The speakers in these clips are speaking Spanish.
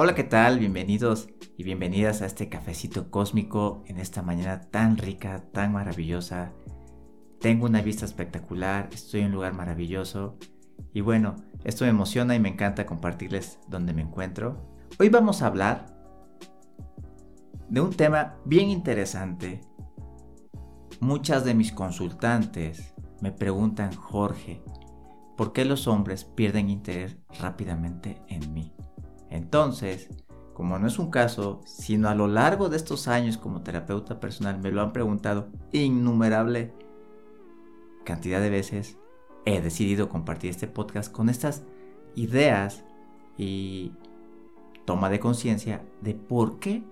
Hola, ¿qué tal? Bienvenidos y bienvenidas a este cafecito cósmico en esta mañana tan rica, tan maravillosa. Tengo una vista espectacular, estoy en un lugar maravilloso y bueno, esto me emociona y me encanta compartirles donde me encuentro. Hoy vamos a hablar de un tema bien interesante. Muchas de mis consultantes me preguntan, Jorge, ¿por qué los hombres pierden interés rápidamente en mí? Entonces, como no es un caso, sino a lo largo de estos años como terapeuta personal me lo han preguntado innumerable cantidad de veces, he decidido compartir este podcast con estas ideas y toma de conciencia de por qué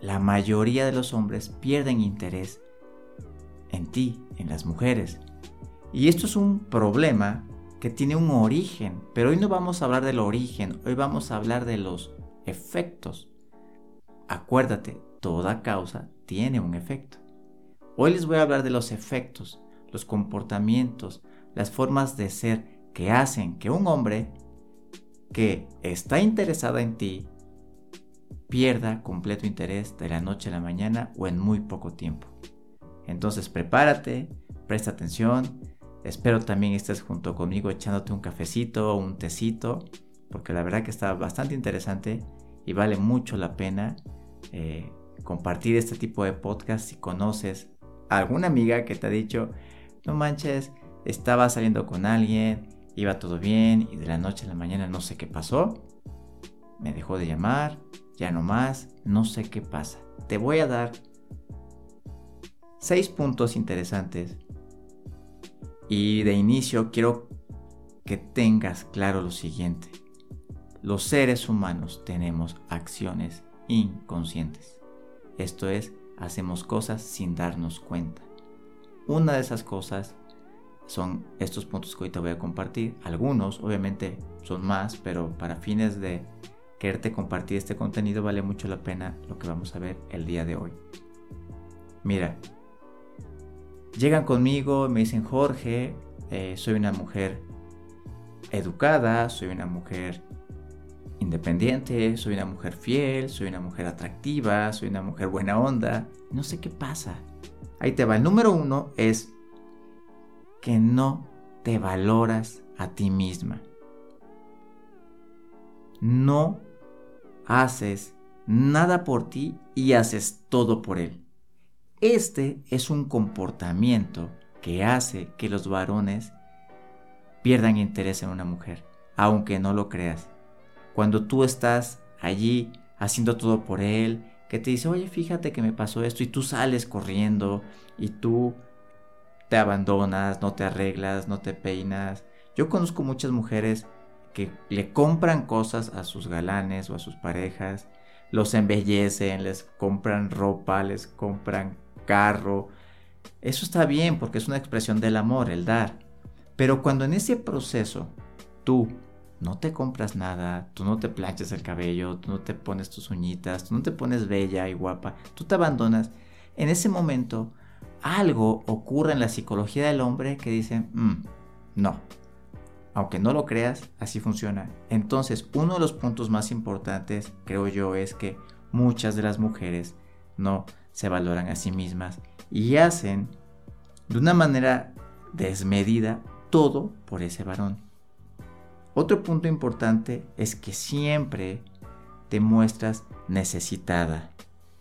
la mayoría de los hombres pierden interés en ti, en las mujeres. Y esto es un problema que tiene un origen, pero hoy no vamos a hablar del origen, hoy vamos a hablar de los efectos. Acuérdate, toda causa tiene un efecto. Hoy les voy a hablar de los efectos, los comportamientos, las formas de ser que hacen que un hombre que está interesado en ti pierda completo interés de la noche a la mañana o en muy poco tiempo. Entonces prepárate, presta atención, Espero también estés junto conmigo echándote un cafecito o un tecito, porque la verdad que está bastante interesante y vale mucho la pena eh, compartir este tipo de podcast si conoces a alguna amiga que te ha dicho, no manches, estaba saliendo con alguien, iba todo bien y de la noche a la mañana no sé qué pasó, me dejó de llamar, ya no más, no sé qué pasa. Te voy a dar seis puntos interesantes y de inicio quiero que tengas claro lo siguiente. Los seres humanos tenemos acciones inconscientes. Esto es, hacemos cosas sin darnos cuenta. Una de esas cosas son estos puntos que hoy te voy a compartir. Algunos, obviamente, son más, pero para fines de quererte compartir este contenido vale mucho la pena lo que vamos a ver el día de hoy. Mira, Llegan conmigo, me dicen, Jorge, eh, soy una mujer educada, soy una mujer independiente, soy una mujer fiel, soy una mujer atractiva, soy una mujer buena onda. No sé qué pasa. Ahí te va. El número uno es que no te valoras a ti misma. No haces nada por ti y haces todo por él. Este es un comportamiento que hace que los varones pierdan interés en una mujer, aunque no lo creas. Cuando tú estás allí haciendo todo por él, que te dice, oye, fíjate que me pasó esto, y tú sales corriendo, y tú te abandonas, no te arreglas, no te peinas. Yo conozco muchas mujeres que le compran cosas a sus galanes o a sus parejas, los embellecen, les compran ropa, les compran carro. Eso está bien porque es una expresión del amor, el dar. Pero cuando en ese proceso tú no te compras nada, tú no te planchas el cabello, tú no te pones tus uñitas, tú no te pones bella y guapa, tú te abandonas, en ese momento algo ocurre en la psicología del hombre que dice, mm, no, aunque no lo creas, así funciona. Entonces, uno de los puntos más importantes, creo yo, es que muchas de las mujeres no se valoran a sí mismas y hacen de una manera desmedida todo por ese varón. Otro punto importante es que siempre te muestras necesitada.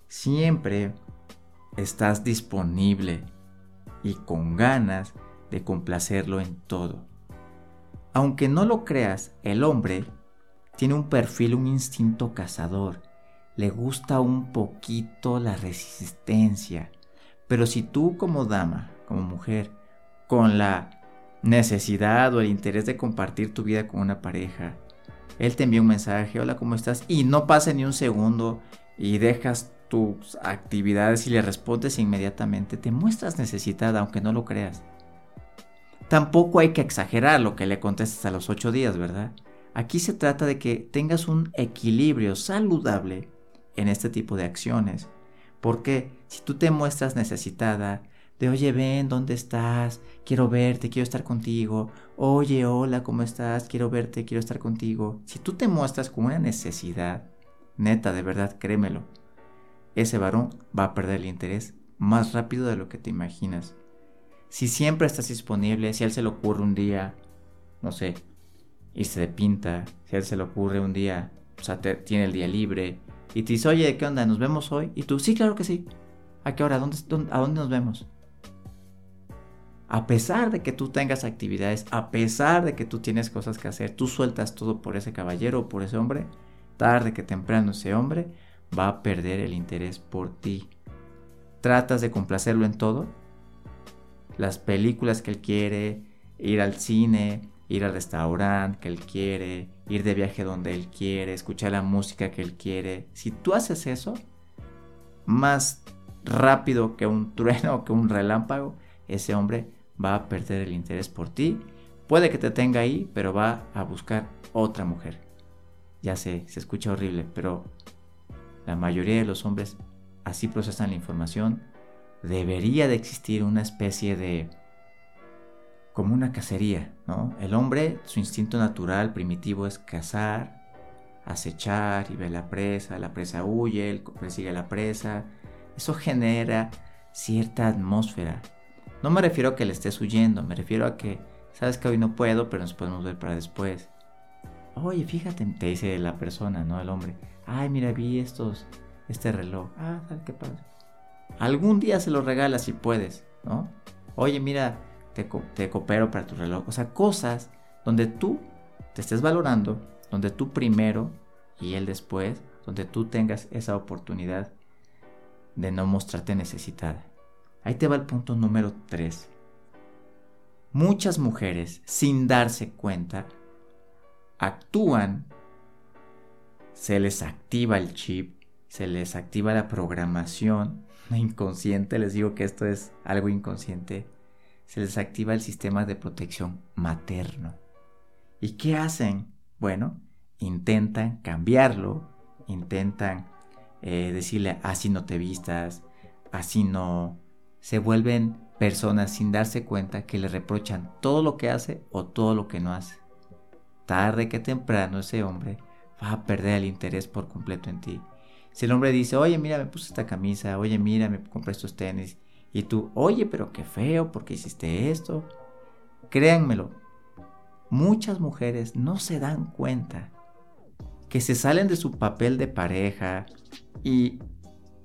Siempre estás disponible y con ganas de complacerlo en todo. Aunque no lo creas, el hombre tiene un perfil, un instinto cazador le gusta un poquito la resistencia. Pero si tú como dama, como mujer, con la necesidad o el interés de compartir tu vida con una pareja, él te envía un mensaje, hola, ¿cómo estás? Y no pasa ni un segundo y dejas tus actividades y le respondes inmediatamente, te muestras necesitada aunque no lo creas. Tampoco hay que exagerar lo que le contestas a los ocho días, ¿verdad? Aquí se trata de que tengas un equilibrio saludable en este tipo de acciones. Porque si tú te muestras necesitada, de oye, ven, ¿dónde estás? Quiero verte, quiero estar contigo. oye, hola, ¿cómo estás? Quiero verte, quiero estar contigo. Si tú te muestras con una necesidad, neta, de verdad, créemelo, ese varón va a perder el interés más rápido de lo que te imaginas. Si siempre estás disponible, si a él se le ocurre un día, no sé, irse de pinta, si a él se le ocurre un día, o sea, tiene el día libre, y te dice, oye, ¿qué onda? ¿Nos vemos hoy? Y tú, sí, claro que sí. ¿A qué hora? ¿A dónde nos vemos? A pesar de que tú tengas actividades, a pesar de que tú tienes cosas que hacer, tú sueltas todo por ese caballero o por ese hombre, tarde que temprano ese hombre va a perder el interés por ti. Tratas de complacerlo en todo. Las películas que él quiere, ir al cine, ir al restaurante que él quiere, ir de viaje donde él quiere, escuchar la música que él quiere. Si tú haces eso, más rápido que un trueno que un relámpago, ese hombre va a perder el interés por ti. Puede que te tenga ahí, pero va a buscar otra mujer. Ya sé, se escucha horrible, pero la mayoría de los hombres así procesan la información. Debería de existir una especie de como una cacería, ¿no? El hombre, su instinto natural primitivo es cazar, acechar y ver la presa, la presa huye, él persigue la presa. Eso genera cierta atmósfera. No me refiero a que le estés huyendo, me refiero a que sabes que hoy no puedo, pero nos podemos ver para después. Oye, fíjate, te dice la persona, no el hombre. Ay, mira, vi estos, este reloj. Ah, qué padre. Algún día se lo regalas si puedes, ¿no? Oye, mira, te, coopero para tu reloj. O sea, cosas donde tú te estés valorando, donde tú primero y él después, donde tú tengas esa oportunidad de no mostrarte necesitada. Ahí te va el punto número 3. Muchas mujeres, sin darse cuenta, actúan, se les activa el chip, se les activa la programación inconsciente, les digo que esto es algo inconsciente, se les activa el sistema de protección materno. ¿Y qué hacen? Bueno, intentan cambiarlo, intentan eh, decirle así no te vistas, así no. Se vuelven personas sin darse cuenta que le reprochan todo lo que hace o todo lo que no hace. Tarde que temprano ese hombre va a perder el interés por completo en ti. Si el hombre dice, oye, mira, me puse esta camisa, oye, mira, me compré estos tenis, y tú, oye, pero qué feo, ¿por qué hiciste esto? Créanmelo, muchas mujeres no se dan cuenta que se salen de su papel de pareja y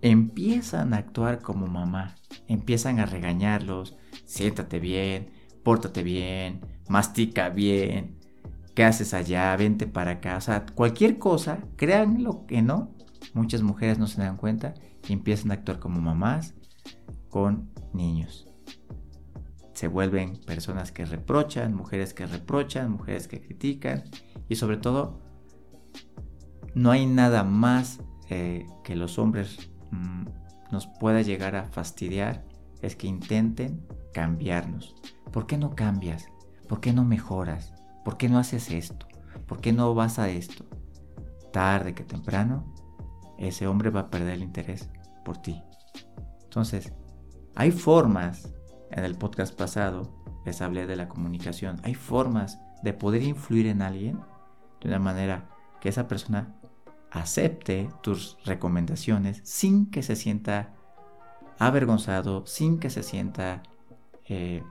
empiezan a actuar como mamá, empiezan a regañarlos, siéntate bien, pórtate bien, mastica bien, ¿qué haces allá? Vente para acá, o sea, cualquier cosa, créanlo que no, muchas mujeres no se dan cuenta y empiezan a actuar como mamás, con niños. Se vuelven personas que reprochan, mujeres que reprochan, mujeres que critican y sobre todo no hay nada más eh, que los hombres mm, nos pueda llegar a fastidiar es que intenten cambiarnos. ¿Por qué no cambias? ¿Por qué no mejoras? ¿Por qué no haces esto? ¿Por qué no vas a esto? Tarde que temprano, ese hombre va a perder el interés por ti. Entonces, hay formas, en el podcast pasado les hablé de la comunicación, hay formas de poder influir en alguien de una manera que esa persona acepte tus recomendaciones sin que se sienta avergonzado, sin que se sienta eh,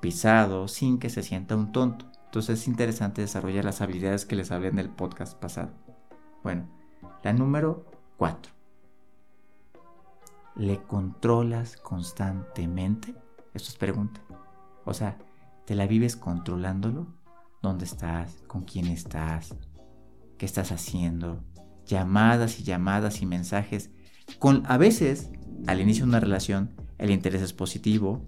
pisado, sin que se sienta un tonto. Entonces es interesante desarrollar las habilidades que les hablé en el podcast pasado. Bueno, la número 4 le controlas constantemente? Esto es pregunta. O sea, ¿te la vives controlándolo? ¿Dónde estás? ¿Con quién estás? ¿Qué estás haciendo? Llamadas y llamadas y mensajes. Con, a veces, al inicio de una relación, el interés es positivo.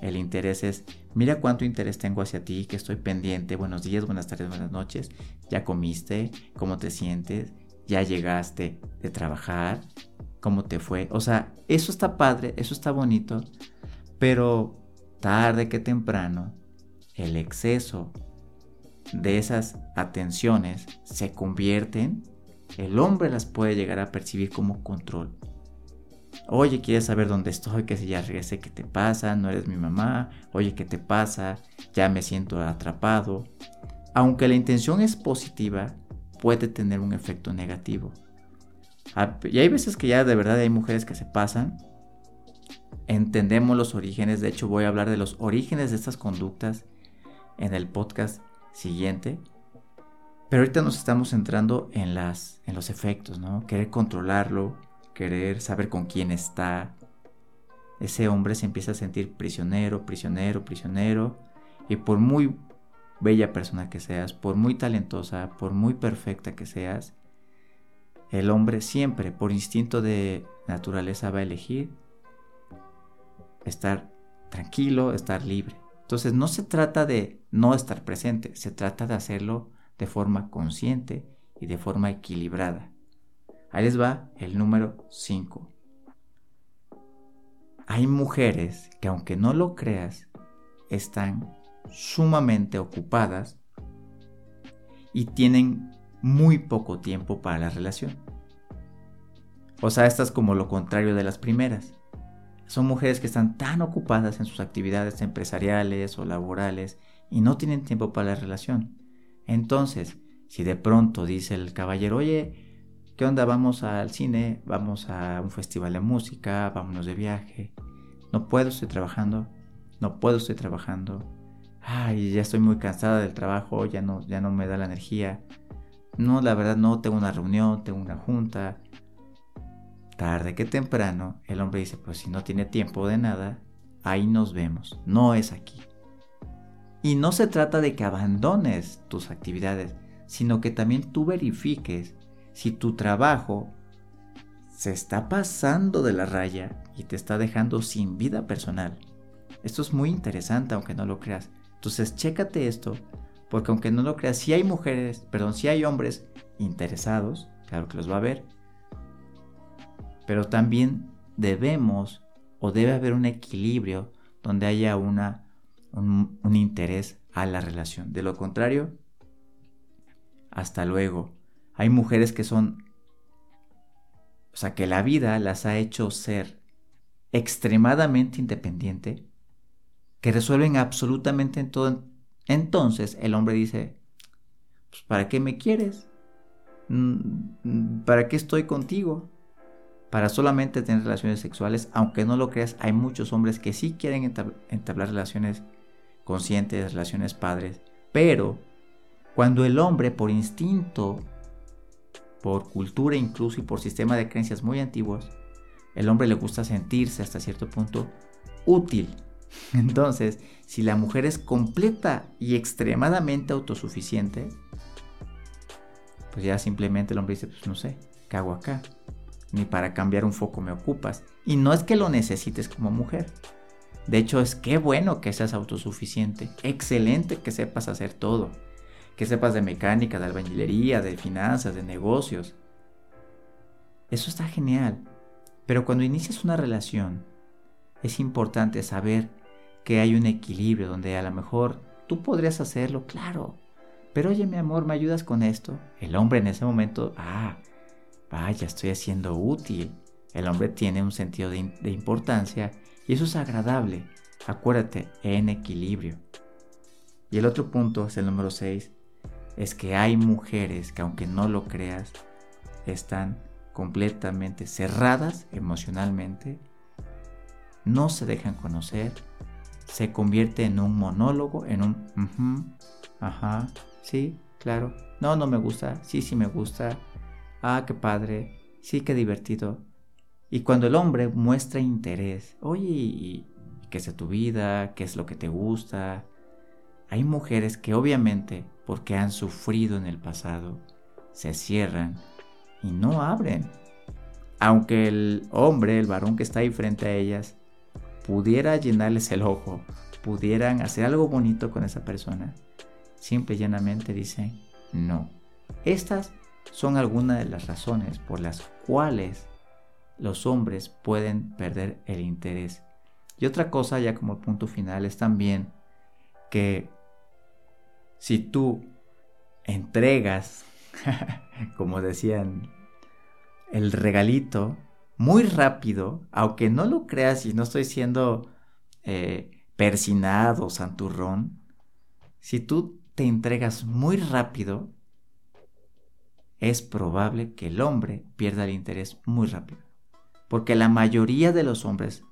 El interés es, mira cuánto interés tengo hacia ti, que estoy pendiente. Buenos días, buenas tardes, buenas noches. ¿Ya comiste? ¿Cómo te sientes? ¿Ya llegaste de trabajar? cómo te fue. O sea, eso está padre, eso está bonito, pero tarde que temprano el exceso de esas atenciones se convierten, el hombre las puede llegar a percibir como control. Oye, ¿quieres saber dónde estoy? Que si ya regresé, ¿qué te pasa? No eres mi mamá. Oye, ¿qué te pasa? Ya me siento atrapado. Aunque la intención es positiva, puede tener un efecto negativo. Ah, y hay veces que ya de verdad hay mujeres que se pasan. Entendemos los orígenes. De hecho, voy a hablar de los orígenes de estas conductas en el podcast siguiente. Pero ahorita nos estamos centrando en, las, en los efectos, ¿no? Querer controlarlo, querer saber con quién está. Ese hombre se empieza a sentir prisionero, prisionero, prisionero. Y por muy bella persona que seas, por muy talentosa, por muy perfecta que seas, el hombre siempre, por instinto de naturaleza, va a elegir estar tranquilo, estar libre. Entonces no se trata de no estar presente, se trata de hacerlo de forma consciente y de forma equilibrada. Ahí les va el número 5. Hay mujeres que aunque no lo creas, están sumamente ocupadas y tienen muy poco tiempo para la relación. O sea, estas como lo contrario de las primeras. Son mujeres que están tan ocupadas en sus actividades empresariales o laborales y no tienen tiempo para la relación. Entonces, si de pronto dice el caballero, oye, ¿Qué onda? Vamos al cine, vamos a un festival de música, vámonos de viaje. No puedo, estoy trabajando. No puedo, estoy trabajando. Ay, ya estoy muy cansada del trabajo, ya no, ya no me da la energía. No, la verdad no, tengo una reunión, tengo una junta. Tarde que temprano, el hombre dice, pues si no tiene tiempo de nada, ahí nos vemos, no es aquí. Y no se trata de que abandones tus actividades, sino que también tú verifiques si tu trabajo se está pasando de la raya y te está dejando sin vida personal. Esto es muy interesante aunque no lo creas. Entonces, chécate esto, porque aunque no lo creas, si hay mujeres, perdón, si hay hombres interesados, claro que los va a ver, pero también debemos o debe haber un equilibrio donde haya una, un, un interés a la relación. De lo contrario, hasta luego. Hay mujeres que son, o sea, que la vida las ha hecho ser extremadamente independiente, que resuelven absolutamente en todo. Entonces el hombre dice, pues, ¿para qué me quieres? Mm, ¿Para qué estoy contigo? Para solamente tener relaciones sexuales, aunque no lo creas, hay muchos hombres que sí quieren entablar relaciones conscientes, relaciones padres, pero cuando el hombre por instinto por cultura incluso y por sistema de creencias muy antiguos, el hombre le gusta sentirse hasta cierto punto útil. Entonces, si la mujer es completa y extremadamente autosuficiente, pues ya simplemente el hombre dice, pues no sé, ¿qué hago acá? Ni para cambiar un foco me ocupas. Y no es que lo necesites como mujer. De hecho, es que bueno que seas autosuficiente. Excelente que sepas hacer todo que sepas de mecánica, de albañilería, de finanzas, de negocios. Eso está genial. Pero cuando inicias una relación, es importante saber que hay un equilibrio donde a lo mejor tú podrías hacerlo, claro. Pero oye, mi amor, ¿me ayudas con esto? El hombre en ese momento, ah, vaya, estoy haciendo útil. El hombre tiene un sentido de, de importancia y eso es agradable. Acuérdate, en equilibrio. Y el otro punto es el número 6, es que hay mujeres que aunque no lo creas, están completamente cerradas emocionalmente, no se dejan conocer, se convierte en un monólogo, en un, ajá, sí, claro, no, no me gusta, sí, sí me gusta, ah, qué padre, sí, qué divertido. Y cuando el hombre muestra interés, oye, ¿qué es tu vida? ¿Qué es lo que te gusta? Hay mujeres que obviamente porque han sufrido en el pasado, se cierran y no abren. Aunque el hombre, el varón que está ahí frente a ellas, pudiera llenarles el ojo, pudieran hacer algo bonito con esa persona, simple y llanamente dicen no. Estas son algunas de las razones por las cuales los hombres pueden perder el interés. Y otra cosa, ya como punto final, es también que si tú entregas, como decían, el regalito, muy rápido, aunque no lo creas y no estoy siendo eh, persinado, santurrón, si tú te entregas muy rápido, es probable que el hombre pierda el interés muy rápido. Porque la mayoría de los hombres,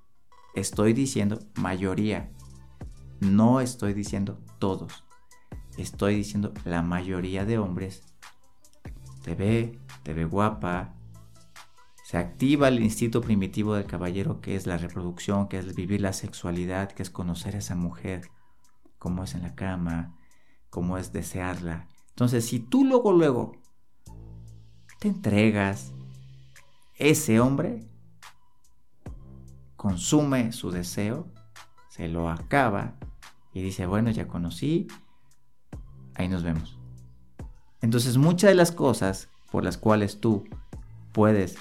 estoy diciendo mayoría, no estoy diciendo todos, estoy diciendo la mayoría de hombres, te ve, te ve guapa, se activa el instinto primitivo del caballero que es la reproducción, que es vivir la sexualidad, que es conocer a esa mujer, cómo es en la cama, cómo es desearla. Entonces, si tú luego, luego te entregas, ese hombre consume su deseo, se lo acaba y dice, bueno, ya conocí, ahí nos vemos. Entonces muchas de las cosas por las cuales tú puedes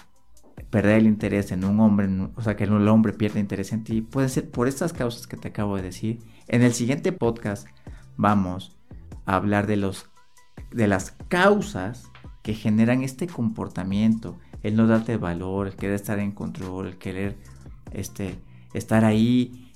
perder el interés en un hombre, o sea, que el hombre pierde interés en ti, puede ser por estas causas que te acabo de decir. En el siguiente podcast vamos a hablar de los de las causas que generan este comportamiento, el no darte valor, el querer estar en control, el querer este, estar ahí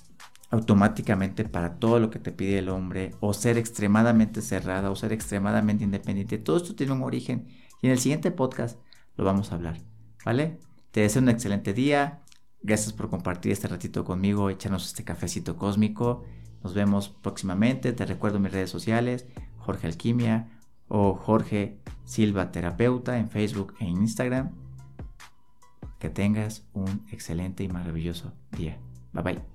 automáticamente para todo lo que te pide el hombre, o ser extremadamente cerrada, o ser extremadamente independiente. Todo esto tiene un origen y en el siguiente podcast lo vamos a hablar, ¿vale? Te deseo un excelente día. Gracias por compartir este ratito conmigo, echarnos este cafecito cósmico. Nos vemos próximamente. Te recuerdo mis redes sociales, Jorge Alquimia o Jorge Silva Terapeuta en Facebook e Instagram. Que tengas un excelente y maravilloso día. Bye bye.